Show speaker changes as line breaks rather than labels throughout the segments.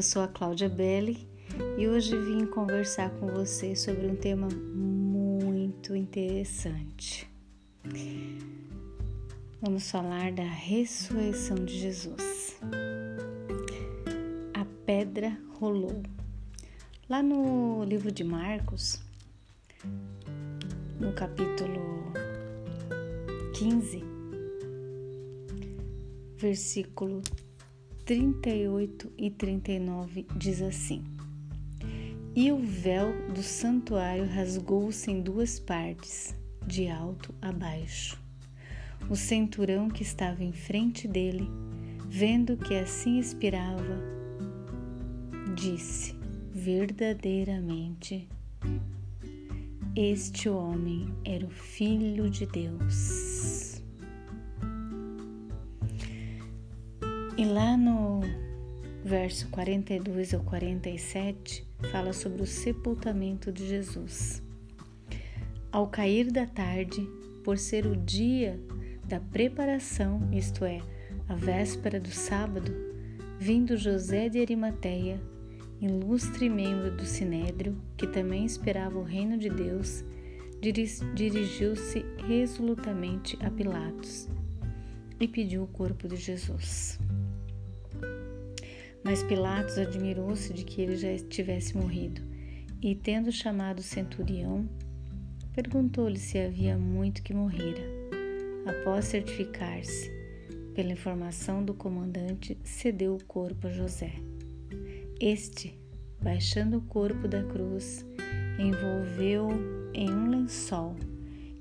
Eu sou a Cláudia Belli e hoje vim conversar com você sobre um tema muito interessante. Vamos falar da ressurreição de Jesus. A pedra rolou. Lá no livro de Marcos, no capítulo 15, versículo 38 e 39 diz assim: E o véu do santuário rasgou-se em duas partes, de alto a baixo. O centurão que estava em frente dele, vendo que assim expirava, disse: Verdadeiramente, este homem era o Filho de Deus. E lá no verso 42 ao 47 fala sobre o sepultamento de Jesus. Ao cair da tarde, por ser o dia da preparação, isto é, a véspera do sábado, vindo José de Arimateia, ilustre membro do Sinédrio, que também esperava o reino de Deus, dirigiu-se resolutamente a Pilatos e pediu o corpo de Jesus. Mas Pilatos admirou-se de que ele já tivesse morrido e, tendo chamado o centurião, perguntou-lhe se havia muito que morrera. Após certificar-se pela informação do comandante, cedeu o corpo a José. Este, baixando o corpo da cruz, envolveu em um lençol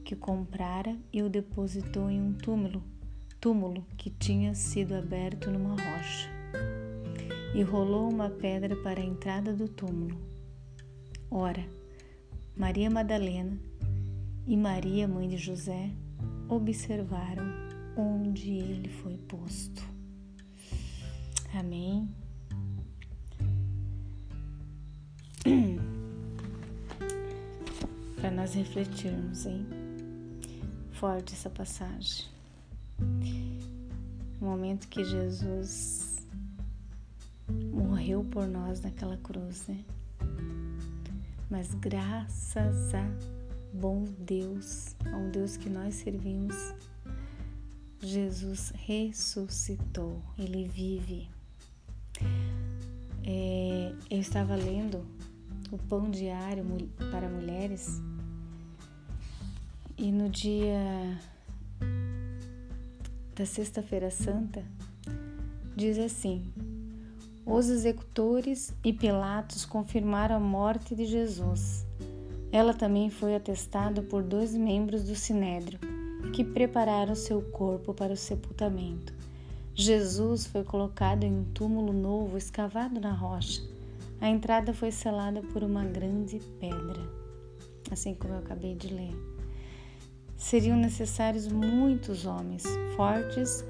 que comprara e o depositou em um túmulo, túmulo que tinha sido aberto numa rocha e rolou uma pedra para a entrada do túmulo. Ora, Maria Madalena e Maria, mãe de José, observaram onde ele foi posto. Amém. Para nós refletirmos, hein? Forte essa passagem. O momento que Jesus morreu por nós naquela cruz, né? Mas graças a bom Deus, a um Deus que nós servimos, Jesus ressuscitou, ele vive. É, eu estava lendo o Pão Diário para Mulheres e no dia da Sexta-feira Santa diz assim: os executores e Pilatos confirmaram a morte de Jesus. Ela também foi atestada por dois membros do Sinédrio, que prepararam seu corpo para o sepultamento. Jesus foi colocado em um túmulo novo escavado na rocha. A entrada foi selada por uma grande pedra, assim como eu acabei de ler. Seriam necessários muitos homens fortes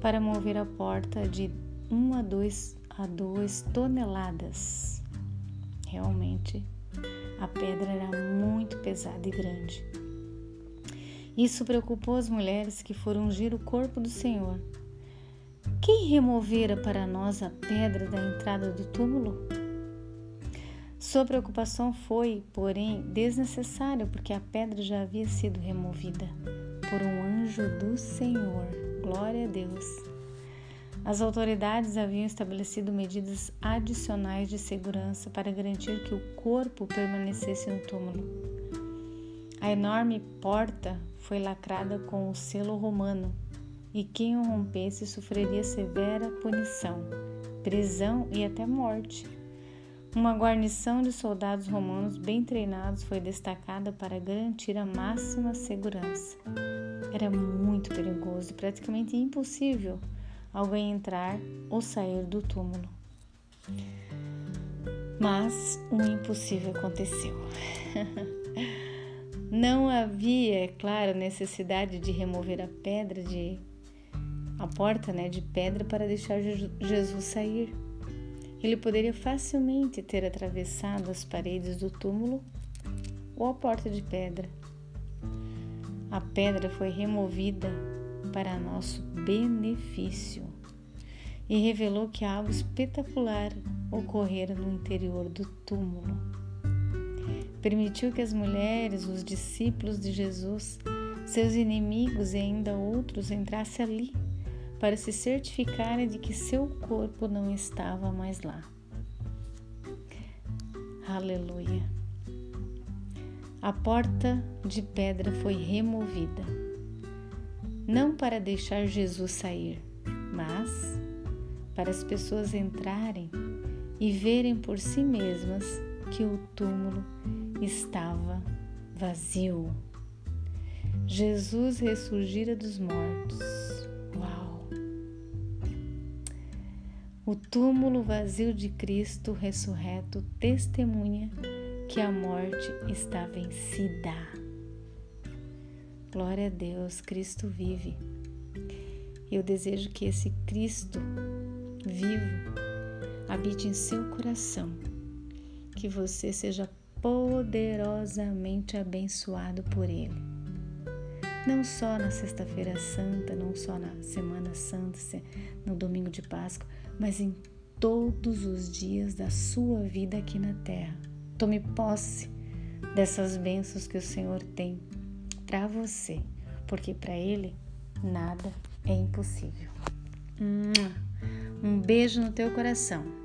para mover a porta de um a dois a duas toneladas. Realmente, a pedra era muito pesada e grande. Isso preocupou as mulheres que foram ungir o corpo do Senhor. Quem removera para nós a pedra da entrada do túmulo? Sua preocupação foi, porém, desnecessária, porque a pedra já havia sido removida por um anjo do Senhor. Glória a Deus. As autoridades haviam estabelecido medidas adicionais de segurança para garantir que o corpo permanecesse no túmulo. A enorme porta foi lacrada com o selo romano e quem o rompesse sofreria severa punição, prisão e até morte. Uma guarnição de soldados romanos bem treinados foi destacada para garantir a máxima segurança. Era muito perigoso e praticamente impossível alguém entrar ou sair do túmulo. Mas o impossível aconteceu. Não havia, é claro, necessidade de remover a pedra de a porta, né, de pedra para deixar Jesus sair. Ele poderia facilmente ter atravessado as paredes do túmulo ou a porta de pedra. A pedra foi removida para nosso benefício e revelou que algo espetacular ocorrera no interior do túmulo. Permitiu que as mulheres, os discípulos de Jesus, seus inimigos e ainda outros entrassem ali para se certificarem de que seu corpo não estava mais lá. Aleluia. A porta de pedra foi removida, não para deixar Jesus sair, mas para as pessoas entrarem e verem por si mesmas que o túmulo estava vazio. Jesus ressurgira dos mortos. Uau! O túmulo vazio de Cristo ressurreto testemunha que a morte está vencida. Glória a Deus, Cristo vive. Eu desejo que esse Cristo vivo habite em seu coração, que você seja poderosamente abençoado por Ele. Não só na Sexta-feira Santa, não só na Semana Santa, no domingo de Páscoa, mas em todos os dias da sua vida aqui na Terra. Tome posse dessas bênçãos que o Senhor tem para você, porque para Ele nada é impossível. Um beijo no teu coração.